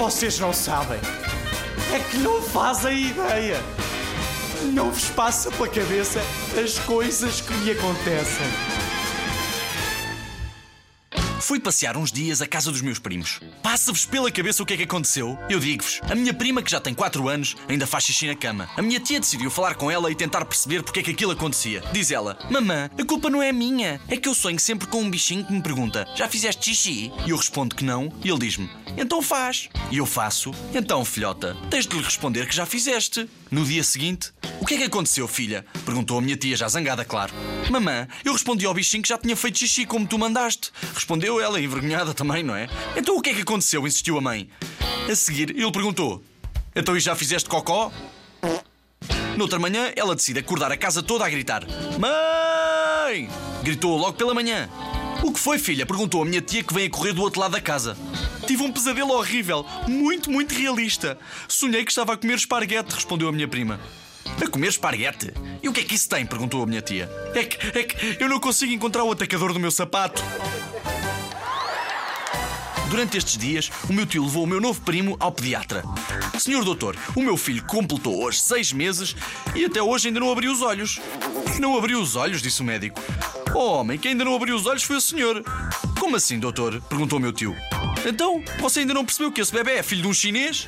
Vocês não sabem. É que não fazem ideia. Não vos passa pela cabeça as coisas que me acontecem. Fui passear uns dias à casa dos meus primos. Passa-vos pela cabeça o que é que aconteceu? Eu digo-vos, a minha prima, que já tem 4 anos, ainda faz xixi na cama. A minha tia decidiu falar com ela e tentar perceber porque é que aquilo acontecia. Diz ela: Mamã, a culpa não é minha. É que eu sonho sempre com um bichinho que me pergunta: Já fizeste xixi? E eu respondo que não, e ele diz-me: Então faz. E eu faço. Então, filhota, tens de lhe responder que já fizeste. No dia seguinte, o que é que aconteceu, filha? Perguntou a minha tia, já zangada, claro. Mamã, eu respondi ao bichinho que já tinha feito xixi como tu mandaste. Respondeu ela, envergonhada também, não é? Então o que é que aconteceu? insistiu a mãe. A seguir, ele perguntou: Então e já fizeste cocó? Noutra manhã, ela decide acordar a casa toda a gritar: Mãe! Gritou logo pela manhã. O que foi, filha? Perguntou a minha tia que vem a correr do outro lado da casa. Tive um pesadelo horrível, muito, muito realista. Sonhei que estava a comer esparguete, respondeu a minha prima. A comer esparguete? E o que é que isso tem? perguntou a minha tia. É que, é que eu não consigo encontrar o atacador do meu sapato. Durante estes dias, o meu tio levou o meu novo primo ao pediatra. Senhor doutor, o meu filho completou hoje seis meses e até hoje ainda não abriu os olhos. Não abriu os olhos, disse o médico. Oh, homem, quem ainda não abriu os olhos foi o senhor. Como assim, doutor? perguntou o meu tio. Então, você ainda não percebeu que esse bebê é filho de um chinês?